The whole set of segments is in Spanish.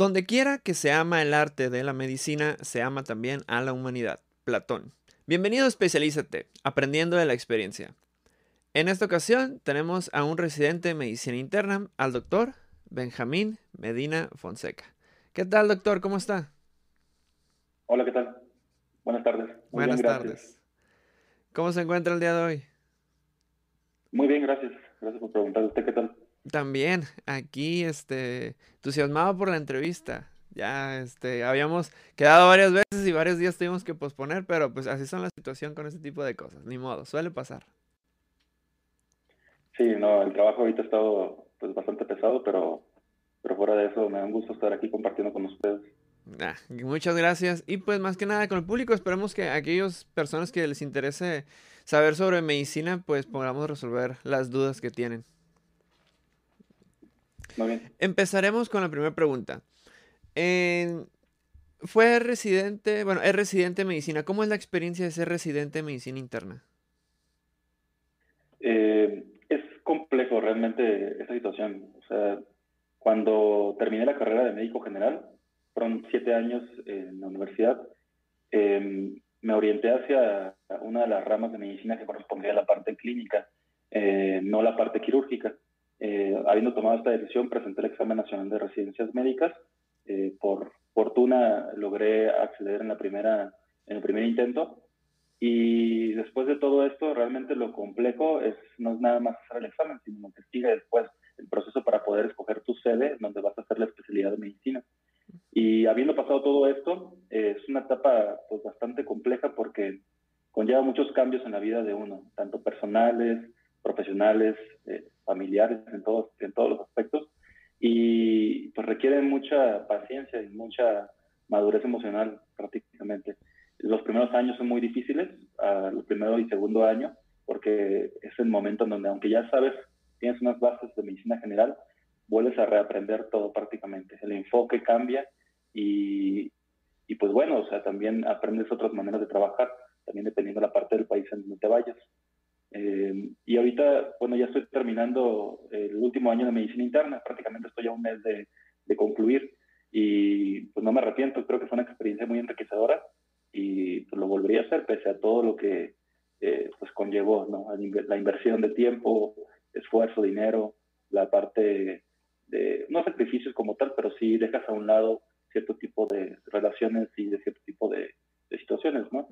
Donde quiera que se ama el arte de la medicina, se ama también a la humanidad. Platón. Bienvenido a Especialízate, aprendiendo de la experiencia. En esta ocasión tenemos a un residente de medicina interna, al doctor Benjamín Medina Fonseca. ¿Qué tal, doctor? ¿Cómo está? Hola, ¿qué tal? Buenas tardes. Buenas tardes. ¿Cómo se encuentra el día de hoy? Muy bien, gracias. Gracias por preguntar. ¿Usted qué tal? También, aquí, este, entusiasmado por la entrevista. Ya, este, habíamos quedado varias veces y varios días tuvimos que posponer, pero pues así son la situación con ese tipo de cosas. Ni modo, suele pasar. Sí, no, el trabajo ahorita ha estado pues bastante pesado, pero, pero fuera de eso me da un gusto estar aquí compartiendo con ustedes. Ah, muchas gracias. Y pues más que nada con el público, esperemos que aquellas personas que les interese saber sobre medicina, pues podamos resolver las dudas que tienen. Muy bien. Empezaremos con la primera pregunta. fue residente, bueno, es residente de medicina. ¿Cómo es la experiencia de ser residente de medicina interna? Eh, es complejo realmente esa situación. O sea, cuando terminé la carrera de médico general, fueron siete años en la universidad, em, me orienté hacia una de las ramas de medicina que correspondía a la parte clínica, eh, no la parte quirúrgica. Eh, habiendo tomado esta decisión, presenté el examen nacional de residencias médicas. Eh, por fortuna logré acceder en, la primera, en el primer intento. Y después de todo esto, realmente lo complejo es, no es nada más hacer el examen, sino que sigue después el proceso para poder escoger tu sede donde vas a hacer la especialidad de medicina. Y habiendo pasado todo esto, es una etapa pues, bastante compleja porque conlleva muchos cambios en la vida de uno, tanto personales, profesionales, eh, familiares, en todos, en todos los aspectos, y pues requiere mucha paciencia y mucha madurez emocional prácticamente. Los primeros años son muy difíciles, el primero y segundo año, porque es el momento en donde, aunque ya sabes, tienes unas bases de medicina general, vuelves a reaprender todo prácticamente. El enfoque cambia y, y pues bueno, o sea, también aprendes otras maneras de trabajar, también dependiendo de la parte del país en donde te vayas. Eh, y ahorita, bueno, ya estoy terminando el último año de medicina interna, prácticamente estoy a un mes de, de concluir y pues no me arrepiento, creo que fue una experiencia muy enriquecedora y pues lo volvería a hacer pese a todo lo que eh, pues conllevó, ¿no? La inversión de tiempo, esfuerzo, dinero, la parte de, no sacrificios como tal, pero sí dejas a un lado cierto tipo de relaciones y de cierto tipo de, situaciones, ¿no?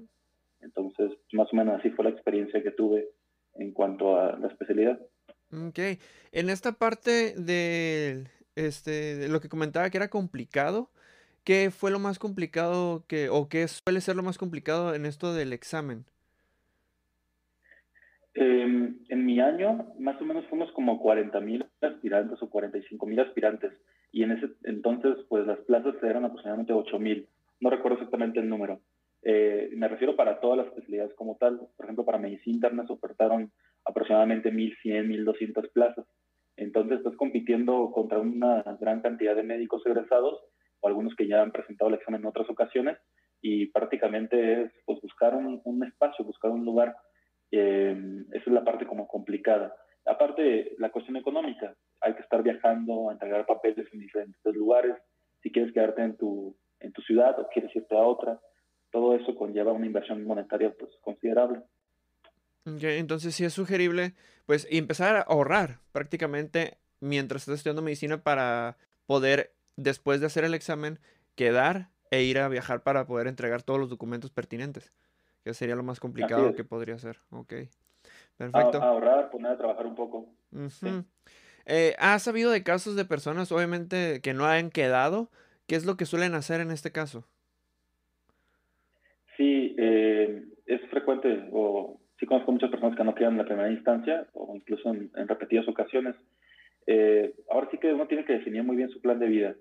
Entonces, más o menos así fue la experiencia que tuve en cuanto a la especialidad. Ok. En esta parte de, este, de lo que comentaba que era complicado, ¿qué fue lo más complicado que, o qué suele ser lo más complicado en esto del examen? Em, en mi año, más o menos fuimos como 40 mil aspirantes o 45 mil aspirantes. Y en ese entonces, pues las plazas eran aproximadamente 8 mil. No recuerdo exactamente el número. Eh, me refiero para todas las especialidades como tal. Por ejemplo, para medicina interna se ofertaron aproximadamente 1.100, 1.200 plazas. Entonces estás compitiendo contra una gran cantidad de médicos egresados o algunos que ya han presentado el examen en otras ocasiones y prácticamente es pues, buscar un, un espacio, buscar un lugar. Eh, esa es la parte como complicada. Aparte, la cuestión económica. Hay que estar viajando a entregar papeles en diferentes lugares. Si quieres quedarte en tu, en tu ciudad o quieres irte a otra todo eso conlleva una inversión monetaria pues considerable. entonces sí es sugerible pues empezar a ahorrar prácticamente mientras estás estudiando medicina para poder después de hacer el examen quedar e ir a viajar para poder entregar todos los documentos pertinentes, que sería lo más complicado que podría ser. Ok, perfecto. ahorrar, poner a trabajar un poco. Eh, ¿Has sabido de casos de personas, obviamente, que no han quedado? ¿Qué es lo que suelen hacer en este caso? Sí, eh, es frecuente, o sí conozco muchas personas que no quedan en la primera instancia, o incluso en, repetidas ocasiones. Eh, ahora sí que uno tiene que definir muy bien su plan de vida.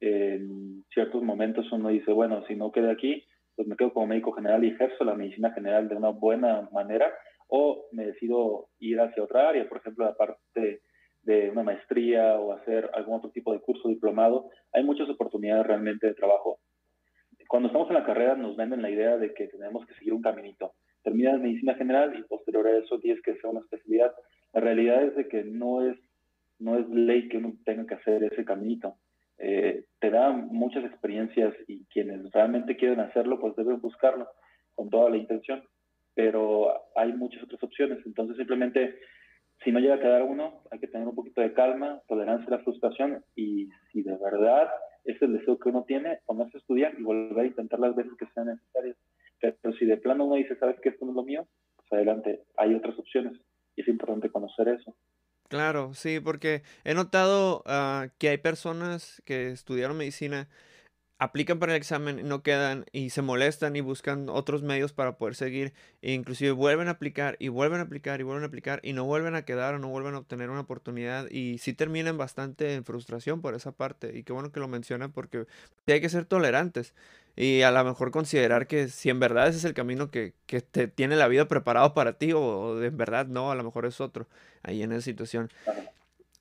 en ciertos momentos uno dice, bueno, si no quedo aquí, pues me quedo como médico general y ejerzo la medicina general de una buena manera, o me decido ir hacia otra área, por ejemplo, aparte de una maestría o hacer algún otro tipo de curso diplomado. Hay muchas oportunidades realmente de trabajo cuando estamos en la carrera nos venden la idea de que tenemos que seguir un caminito. terminas medicina general y posterior a eso tienes que hacer una especialidad. La realidad es de que no es, no es ley que uno tenga que hacer ese caminito. Eh, te da muchas experiencias y quienes realmente quieren hacerlo, pues deben buscarlo con toda la intención. Pero hay muchas otras opciones. Entonces, simplemente, si no llega a quedar uno, hay que tener un poquito de calma, tolerancia a la frustración y si de verdad es el deseo que uno tiene, ponerse a estudiar y volver a intentar las veces que sean necesarias. Pero si de plano uno dice, ¿sabes que esto no es lo mío? Pues adelante, hay otras opciones y es importante conocer eso. Claro, sí, porque he notado uh, que hay personas que estudiaron medicina aplican para el examen, no quedan y se molestan y buscan otros medios para poder seguir e inclusive vuelven a aplicar y vuelven a aplicar y vuelven a aplicar y no vuelven a quedar o no vuelven a obtener una oportunidad y sí terminan bastante en frustración por esa parte y qué bueno que lo mencionan porque hay que ser tolerantes y a lo mejor considerar que si en verdad ese es el camino que, que te tiene la vida preparado para ti o, o en verdad no, a lo mejor es otro ahí en esa situación.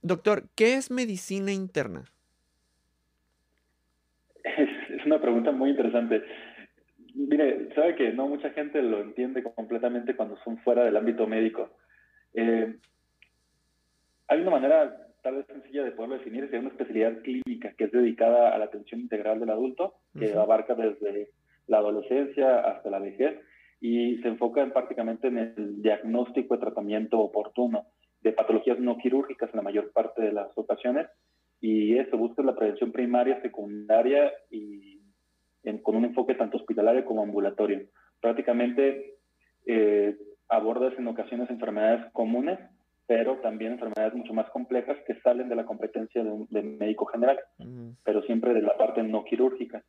Doctor, ¿qué es medicina interna? Es, una pregunta muy interesante. Mire, sabe que no mucha gente lo entiende completamente cuando son fuera del ámbito médico. Eh, hay una manera tal vez sencilla de poderlo definir, es una especialidad clínica que es dedicada a la atención integral del adulto, que abarca desde la adolescencia hasta la vejez y se enfoca en, prácticamente en el diagnóstico y tratamiento oportuno de patologías no quirúrgicas en la mayor parte de las ocasiones y eso busca la prevención primaria, secundaria y con un enfoque tanto hospitalario como ambulatorio. Prácticamente eh, abordas en ocasiones enfermedades comunes, pero también enfermedades mucho más complejas que salen de la competencia de un médico general, pero siempre de la parte no quirúrgica.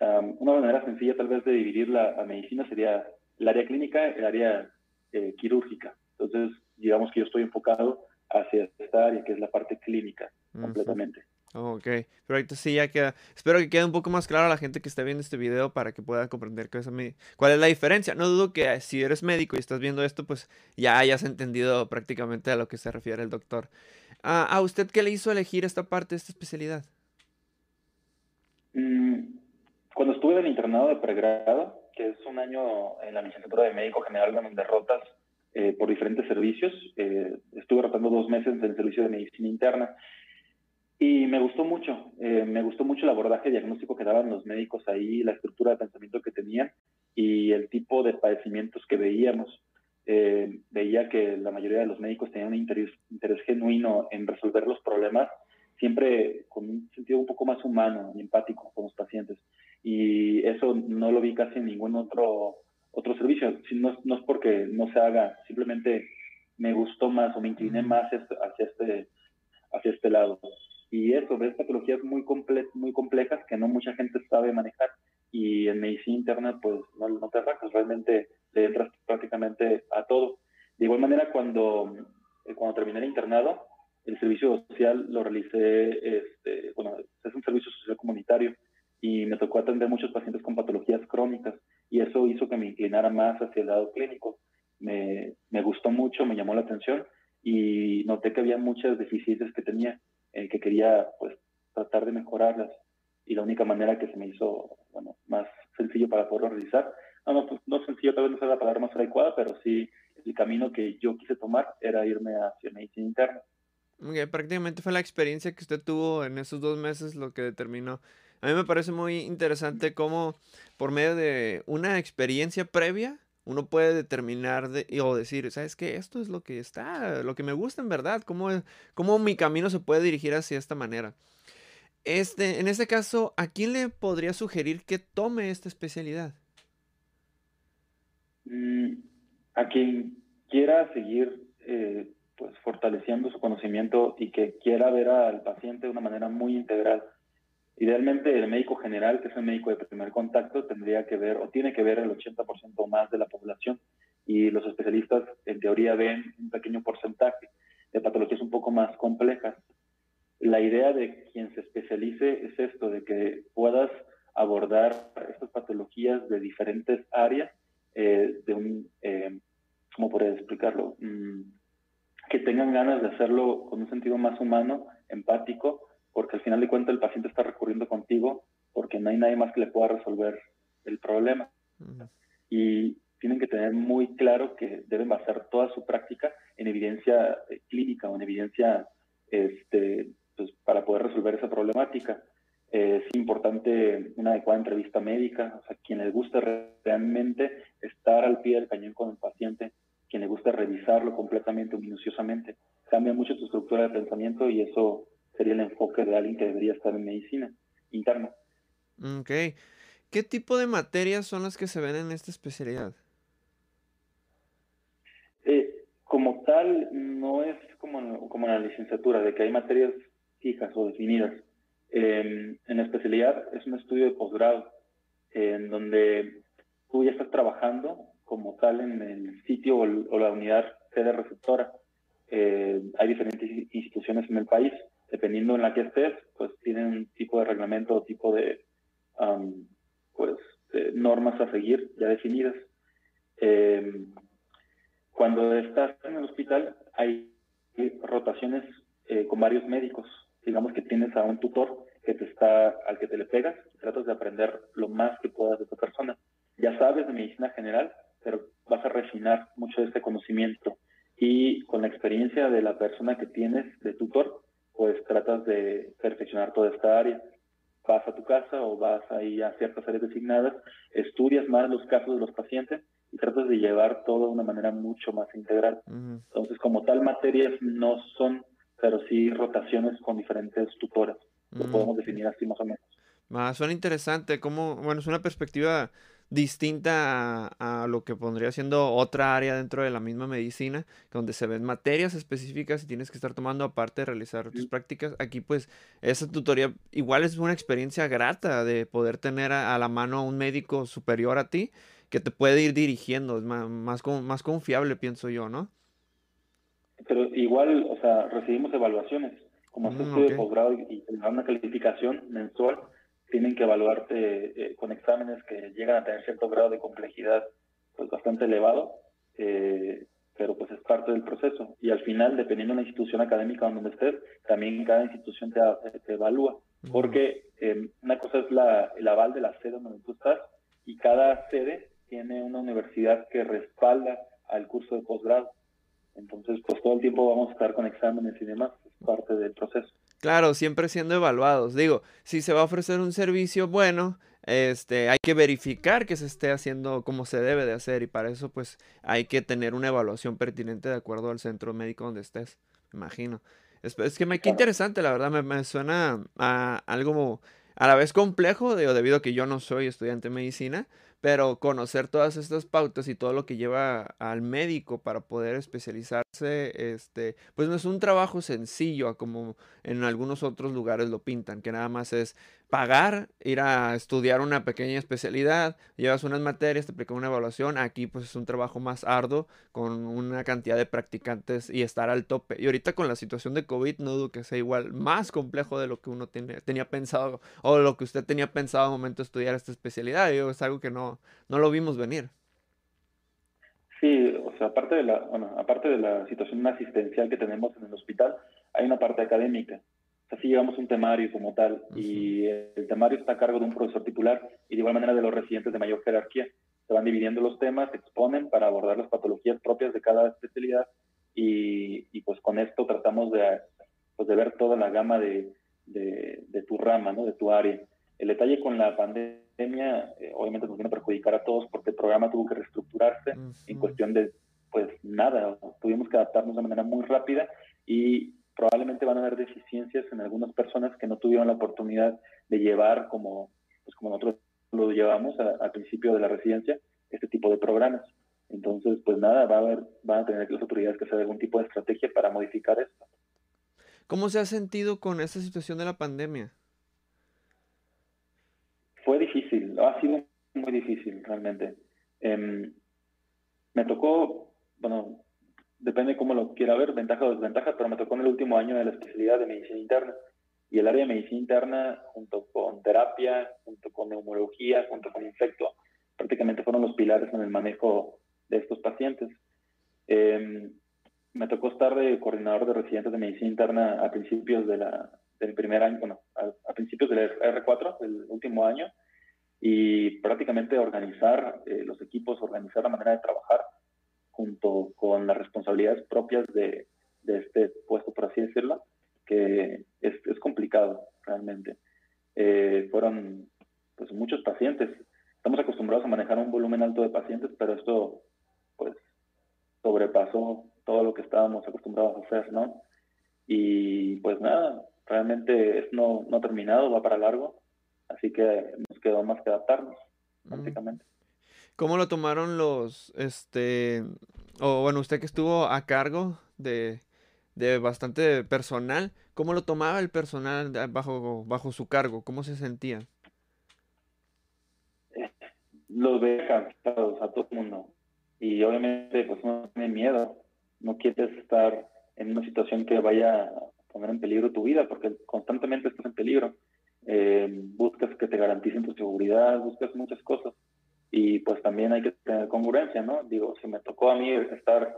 una manera sencilla tal vez de dividir la, medicina sería el área clínica, el área eh, quirúrgica. Entonces, digamos que yo estoy enfocado hacia esta área, que es la parte clínica, completamente. Ok, perfecto, sí, ya queda. Espero que quede un poco más claro a la gente que está viendo este video para que pueda comprender cuál es la diferencia. No dudo que eh, si eres médico y estás viendo esto, pues ya hayas entendido prácticamente a lo que se refiere el doctor. Ah, ¿A usted qué le hizo elegir esta parte, esta especialidad? Mm, cuando estuve en el internado de pregrado, que es un año en la licenciatura de médico general de derrotas eh, por diferentes servicios. Eh, estuve rotando dos meses en el servicio de medicina interna y me gustó mucho. Eh, me gustó mucho el abordaje diagnóstico que daban los médicos ahí, la estructura de pensamiento que tenían y el tipo de padecimientos que veíamos. veía que la mayoría de los médicos tenían un interés, interés genuino en resolver los problemas, siempre con un sentido un poco más humano y empático con los pacientes. Y eso no lo vi casi en ningún otro otro servicio. No, no es porque no se haga, simplemente me gustó más o me incliné más hacia este, hacia este lado. Y eso, ves patologías muy, comple muy complejas que no mucha gente sabe manejar. Y en medicina interna, pues no, no te arrancas, realmente le entras prácticamente a todo. De igual manera, cuando, eh, cuando terminé el internado, el servicio social lo realicé, este, bueno, es un servicio social comunitario y me tocó atender muchos pacientes con patologías crónicas y eso hizo que me inclinara más hacia el lado clínico. Me, me gustó mucho, me llamó la atención y noté que había muchas deficiencias que tenía, eh, que quería pues tratar de mejorarlas y la única manera que se me hizo bueno, más sencillo para poderlo realizar, no, no, pues, no sencillo, tal vez no sea la palabra más adecuada, pero sí el camino que yo quise tomar era irme hacia medicina interna. Okay, prácticamente fue la experiencia que usted tuvo en esos dos meses lo que determinó a mí me parece muy interesante cómo por medio de una experiencia previa uno puede determinar de, o decir, ¿sabes qué? Esto es lo que está, lo que me gusta en verdad, cómo, cómo mi camino se puede dirigir hacia esta manera. Este, en este caso, ¿a quién le podría sugerir que tome esta especialidad? Mm, a quien quiera seguir eh, pues fortaleciendo su conocimiento y que quiera ver al paciente de una manera muy integral Idealmente el médico general, que es el médico de primer contacto, tendría que ver o tiene que ver el 80% más de la población y los especialistas en teoría ven un pequeño porcentaje de patologías un poco más complejas. La idea de quien se especialice es esto, de que puedas abordar estas patologías de diferentes áreas, eh, de un, eh, ¿cómo podría explicarlo? Mm, que tengan ganas de hacerlo con un sentido más humano, empático, porque al final de cuentas el paciente está recurriendo contigo porque no hay nadie más que le pueda resolver el problema. Y tienen que tener muy claro que deben basar toda su práctica en evidencia eh, clínica o en evidencia este, pues, para poder resolver esa problemática. es importante una adecuada entrevista médica, o sea, quien les guste realmente estar al pie del cañón con el paciente, quien le guste revisarlo completamente, minuciosamente. Cambia mucho tu estructura de pensamiento y eso sería el enfoque de alguien que debería estar en medicina interna. Ok. ¿Qué tipo de materias son las que se ven en esta especialidad? Eh, como tal, no es como, como en la licenciatura, de que hay materias fijas o definidas. Em, en la especialidad es un estudio de posgrado, en donde tú ya estás trabajando como tal en el sitio o, la unidad sede receptora. Eh, hay diferentes instituciones en el país, dependiendo en la que estés, pues tienen un tipo de reglamento o tipo de pues, normas a seguir ya definidas. Em, cuando estás en el hospital hay rotaciones eh, con varios médicos. Digamos que tienes a un tutor que te está, al que te le pegas y tratas de aprender lo más que puedas de esa persona. Ya sabes de medicina general, pero vas a refinar mucho de este conocimiento. Y con la experiencia de la persona que tienes de tutor, pues tratas de perfeccionar toda esta área. Vas a tu casa o vas ahí a ciertas áreas designadas, estudias más los casos de los pacientes y tratas de llevar todo de una manera mucho más integral. Entonces, como tal, materias no son, pero sí rotaciones con diferentes tutoras. Lo podemos definir así más o menos. Ah, suena interesante, como, bueno, es una perspectiva distinta a, lo que pondría siendo otra área dentro de la misma medicina, donde se ven materias específicas y tienes que estar tomando aparte de realizar tus prácticas. Aquí pues esa tutoría igual es una experiencia grata de poder tener a, la mano a un médico superior a ti que te puede ir dirigiendo, es más, más, más confiable pienso yo, ¿no? Pero igual, o sea, recibimos evaluaciones, como mm, estudio de posgrado y, y una calificación mensual tienen que evaluarte eh, con exámenes que llegan a tener cierto grado de complejidad pues bastante elevado, eh, pero pues es parte del proceso. Y al final, dependiendo de la institución académica donde estés, también cada institución te, te evalúa, porque eh, una cosa es la, el aval de la sede donde tú estás y cada sede tiene una universidad que respalda al curso de posgrado. Entonces, pues todo el tiempo vamos a estar con exámenes y demás, es parte del proceso. Claro, siempre siendo evaluados. Digo, si se va a ofrecer un servicio bueno, este, hay que verificar que se esté haciendo como se debe de hacer y para eso pues hay que tener una evaluación pertinente de acuerdo al centro médico donde estés, imagino. Es, que me, qué interesante, la verdad, me, suena a algo a la vez complejo, digo, debido a que yo no soy estudiante de medicina, pero conocer todas estas pautas y todo lo que lleva al médico para poder especializarse, este, pues no es un trabajo sencillo como en algunos otros lugares lo pintan, que nada más es pagar, ir a estudiar una pequeña especialidad, llevas unas materias, te aplican una evaluación, aquí pues es un trabajo más arduo con una cantidad de practicantes y estar al tope. Y ahorita con la situación de COVID no dudo que sea igual más complejo de lo que uno tiene, tenía pensado o lo que usted tenía pensado al momento de estudiar esta especialidad. Es algo que no, no lo vimos venir. Sí, o sea, aparte de la, bueno, aparte de la situación asistencial que tenemos en el hospital, hay una parte académica así llegamos a un temario como tal y el temario está a cargo de un profesor titular y de igual manera de los residentes de mayor jerarquía. Se van dividiendo los temas, se exponen para abordar las patologías propias de cada especialidad y, y pues con esto tratamos de, pues de ver toda la gama de, de, tu rama, ¿no? de tu área. El detalle con la pandemia eh, obviamente nos viene a perjudicar a todos porque el programa tuvo que reestructurarse en cuestión de pues nada, tuvimos que adaptarnos de manera muy rápida y probablemente van a haber deficiencias en algunas personas que no tuvieron la oportunidad de llevar como, pues como nosotros lo llevamos al principio de la residencia, este tipo de programas. Entonces, pues nada, va a haber, van a tener las autoridades que hacer algún tipo de estrategia para modificar esto. ¿Cómo se ha sentido con esta situación de la pandemia? Fue difícil, ha sido muy difícil realmente. Em, me tocó, bueno, depende cómo lo quiera ver, ventaja o desventaja, pero me tocó en el último año de la especialidad de medicina interna. Y el área de medicina interna, junto con terapia, junto con neumología, junto con infecto, prácticamente fueron los pilares en el manejo de estos pacientes. Em, me tocó estar de coordinador de residentes de medicina interna a principios del primer año, bueno, a, principios del R4, del último año, y prácticamente organizar eh, los equipos, organizar la manera de trabajar junto con las responsabilidades propias de, este puesto, por así decirlo, que es, es complicado realmente. Eh, fueron pues, muchos pacientes. Estamos acostumbrados a manejar un volumen alto de pacientes, pero esto pues sobrepasó todo lo que estábamos acostumbrados a hacer, ¿no? Y pues nada, realmente no, no ha terminado, va para largo, así que quedó más que adaptarnos, prácticamente. ¿Cómo lo tomaron los, este, o bueno, usted que estuvo a cargo de, de bastante personal, ¿cómo lo tomaba el personal bajo, bajo su cargo? ¿Cómo se sentía? Los ve cansados a todo el mundo y obviamente pues no tiene miedo, no quieres estar en una situación que vaya a poner en peligro tu vida porque constantemente estás en peligro. Eh, te garanticen tu seguridad, buscas muchas cosas y pues también hay que tener congruencia, ¿no? Digo, si me tocó a mí estar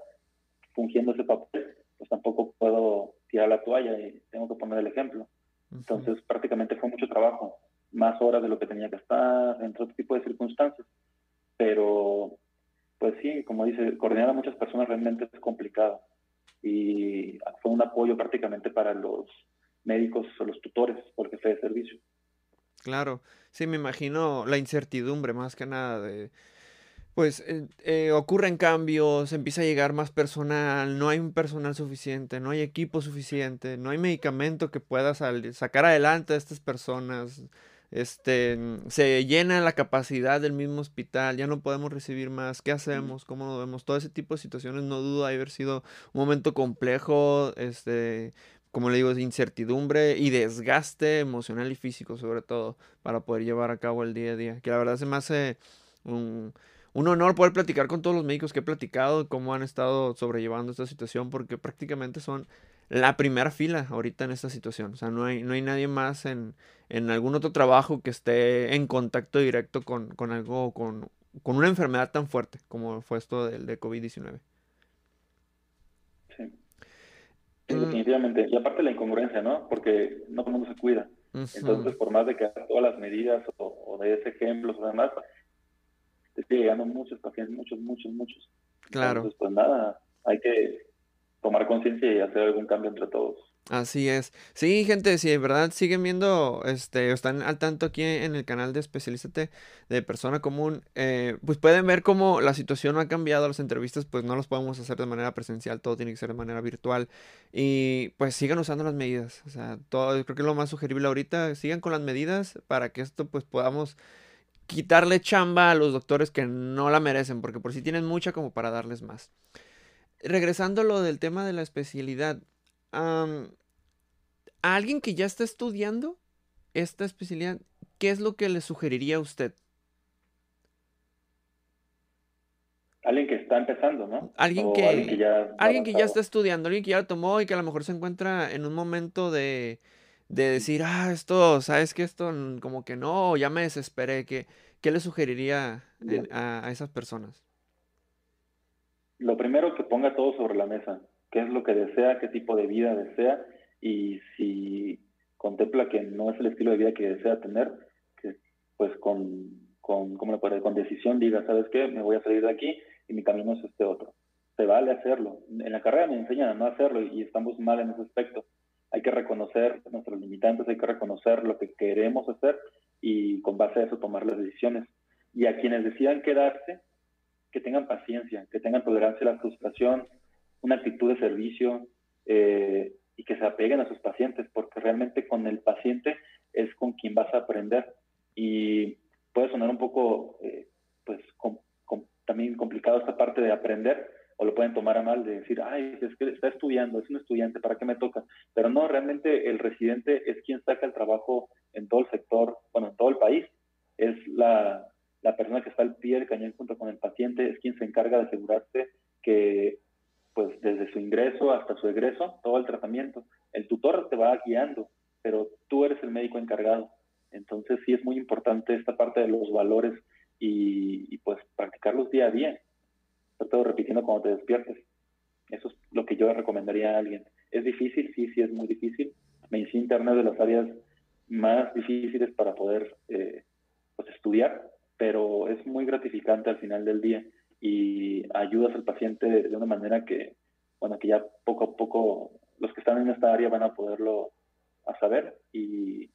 fungiendo ese papel, pues tampoco puedo tirar la toalla y tengo que poner el ejemplo. Entonces prácticamente fue mucho trabajo, más horas de lo que tenía que estar, entre otro tipo de circunstancias. Pero, pues sí, como dice, coordinar a muchas personas realmente es complicado. Y fue un apoyo prácticamente para los médicos o los tutores por jefe de servicio. Claro, sí, me imagino la incertidumbre más que nada de, pues eh, eh, ocurren cambios, empieza a llegar más personal, no hay un personal suficiente, no hay equipo suficiente, no hay medicamento que pueda sacar adelante a estas personas, este, se llena la capacidad del mismo hospital, ya no podemos recibir más, ¿qué hacemos? ¿Cómo lo vemos? Todo ese tipo de situaciones no duda haber sido un momento complejo, este, como le digo, es incertidumbre y desgaste emocional y físico sobre todo para poder llevar a cabo el día a día. Que la verdad se me hace un, honor poder platicar con todos los médicos que he platicado, cómo han estado sobrellevando esta situación, porque prácticamente son la primera fila ahorita en esta situación. O sea, no hay, no hay nadie más en, en algún otro trabajo que esté en contacto directo con, con algo, con, con una enfermedad tan fuerte como fue esto del de COVID-19. Mm. definitivamente. Y aparte la incongruencia, ¿no? Porque no todo el mundo se cuida. Entonces, por más de que todas las medidas o, de ese ejemplo o demás, te sigue llegando muchos pacientes, muchos, muchos, muchos. Claro. Entonces, pues nada, hay que tomar conciencia y hacer algún cambio entre todos. Así es. Sí, gente, si de verdad siguen viendo, este, están al tanto aquí en el canal de Especialízate de Persona Común, eh, pues pueden ver cómo la situación ha cambiado. Las entrevistas, pues no las podemos hacer de manera presencial, todo tiene que ser de manera virtual. Y pues sigan usando las medidas. O sea, todo, creo que es lo más sugerible ahorita, sigan con las medidas para que esto, pues podamos quitarle chamba a los doctores que no la merecen, porque por si tienen mucha como para darles más. Regresando a lo del tema de la especialidad, a alguien que ya está estudiando esta especialidad, ¿qué es lo que le sugeriría a usted? Alguien que está empezando, ¿no? Alguien que, alguien que, ya, alguien que ya está estudiando, alguien que ya lo tomó y que a lo mejor se encuentra en un momento de, de decir, ah, esto, ¿sabes que Esto como que no, ya me desesperé. ¿Qué, qué le sugeriría a, a esas personas? Lo primero que ponga todo sobre la mesa qué es lo que desea, qué tipo de vida desea y si contempla que no es el estilo de vida que desea tener, que pues con, con, ¿cómo le puede? con decisión diga, ¿sabes qué? Me voy a salir de aquí y mi camino es este otro. Se vale hacerlo. En la carrera me enseñan a no hacerlo y estamos mal en ese aspecto. Hay que reconocer nuestros limitantes, hay que reconocer lo que queremos hacer y con base a eso tomar las decisiones. Y a quienes decidan quedarse, que tengan paciencia, que tengan tolerancia a la frustración, una actitud de servicio eh, y que se apeguen a sus pacientes, porque realmente con el paciente es con quien vas a aprender. Y puede sonar un poco, eh, pues, también complicado esta parte de aprender, o lo pueden tomar a mal de decir, ay, es que está estudiando, es un estudiante, ¿para qué me toca? Pero no, realmente el residente es quien saca el trabajo en todo el sector, bueno, en todo el país. Es la, la persona que está al pie del cañón junto con el paciente, es quien se encarga de asegurarse que pues desde su ingreso hasta su egreso, todo el tratamiento. El tutor te va guiando, pero tú eres el médico encargado. Entonces sí es muy importante esta parte de los valores y, pues practicarlos día a día. Todo repitiendo cuando te despiertes. Eso es lo que yo recomendaría a alguien. ¿Es difícil? Sí, sí es muy difícil. Medicina interna es de las áreas más difíciles para poder eh, pues, estudiar, pero es muy gratificante al final del día y ayudas al paciente de una manera que, bueno, que ya poco a poco los que están en esta área van a poderlo a saber y,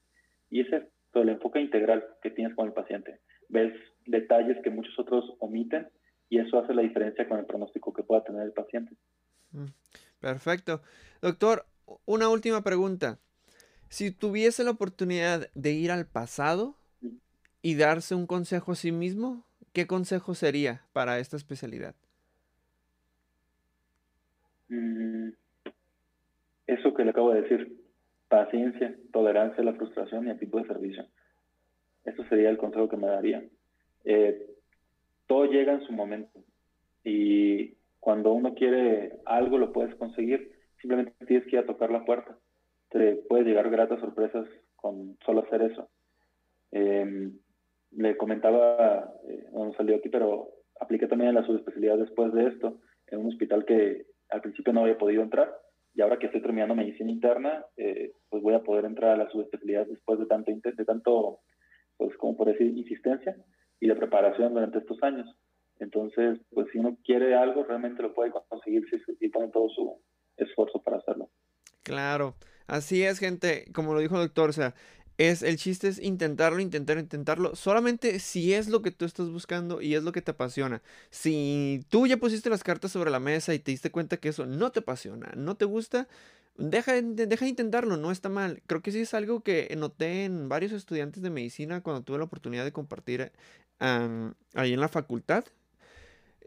y ese es todo el enfoque integral que tienes con el paciente. Ves detalles que muchos otros omiten y eso hace la diferencia con el pronóstico que pueda tener el paciente. Mm, perfecto. Doctor, una última pregunta. Si tuviese la oportunidad de ir al pasado y darse un consejo a sí mismo, ¿qué consejo sería para esta especialidad? Mm, eso que le acabo de decir, paciencia, tolerancia a la frustración y actitud de servicio. Eso sería el consejo que me daría. Eh, todo llega en su momento y cuando uno quiere algo lo puedes conseguir, simplemente tienes que ir a tocar la puerta. Te puede llegar gratas sorpresas con solo hacer eso. Em, le comentaba, eh, no salió aquí, pero apliqué también la subespecialidad después de esto, en un hospital que al principio no había podido entrar y ahora que estoy terminando medicina interna, eh, pues voy a poder entrar a la subespecialidad después de tanto, de tanto, pues como por decir, insistencia y de preparación durante estos años. Entonces, pues si uno quiere algo, realmente lo puede conseguir si, pone todo su esfuerzo para hacerlo. Claro, así es, gente, como lo dijo el doctor, o sea, es el chiste es intentarlo, intentar, intentarlo. Solamente si es lo que tú estás buscando y es lo que te apasiona. Si tú ya pusiste las cartas sobre la mesa y te diste cuenta que eso no te apasiona, no te gusta, deja, deja de intentarlo, no está mal. Creo que sí es algo que noté en varios estudiantes de medicina cuando tuve la oportunidad de compartir ahí en la facultad.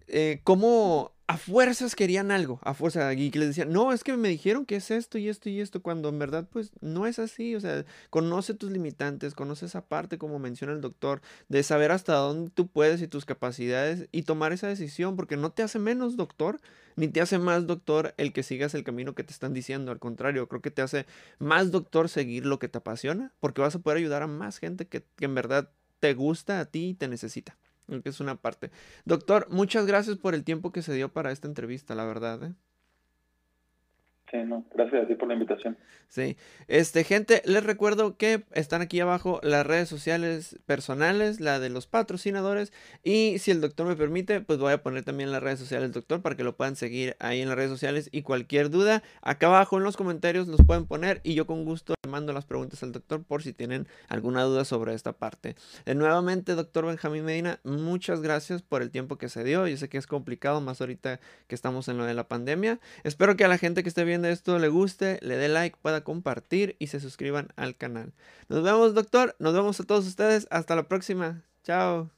Eh, cómo a fuerzas querían algo, a fuerza, y que les decían, no, es que me dijeron que es esto y esto y esto, cuando en verdad pues no es así, o sea, conoce tus limitantes, conoce esa parte, como menciona el doctor, de saber hasta dónde tú puedes y tus capacidades y tomar esa decisión, porque no te hace menos doctor, ni te hace más doctor el que sigas el camino que te están diciendo, al contrario, creo que te hace más doctor seguir lo que te apasiona, porque vas a poder ayudar a más gente que, que en verdad te gusta a ti y te necesita que es una parte. Doctor, muchas gracias por el tiempo que se dio para esta entrevista, la verdad. ¿eh? Sí, no, gracias a ti por la invitación. Sí, este, gente, les recuerdo que están aquí abajo las redes sociales personales, la de los patrocinadores, y si el doctor me permite, pues voy a poner también las redes sociales del doctor para que lo puedan seguir ahí en las redes sociales y cualquier duda, acá abajo en los comentarios los pueden poner y yo con gusto le mando las preguntas al doctor por si tienen alguna duda sobre esta parte. Eh, nuevamente, doctor Benjamín Medina, muchas gracias por el tiempo que se dio, yo sé que es complicado, más ahorita que estamos en lo de la pandemia, espero que a la gente que esté viendo esto le guste, le dé like para compartir y se suscriban al canal. Nos vemos, doctor. Nos vemos a todos ustedes. Hasta la próxima. Chao.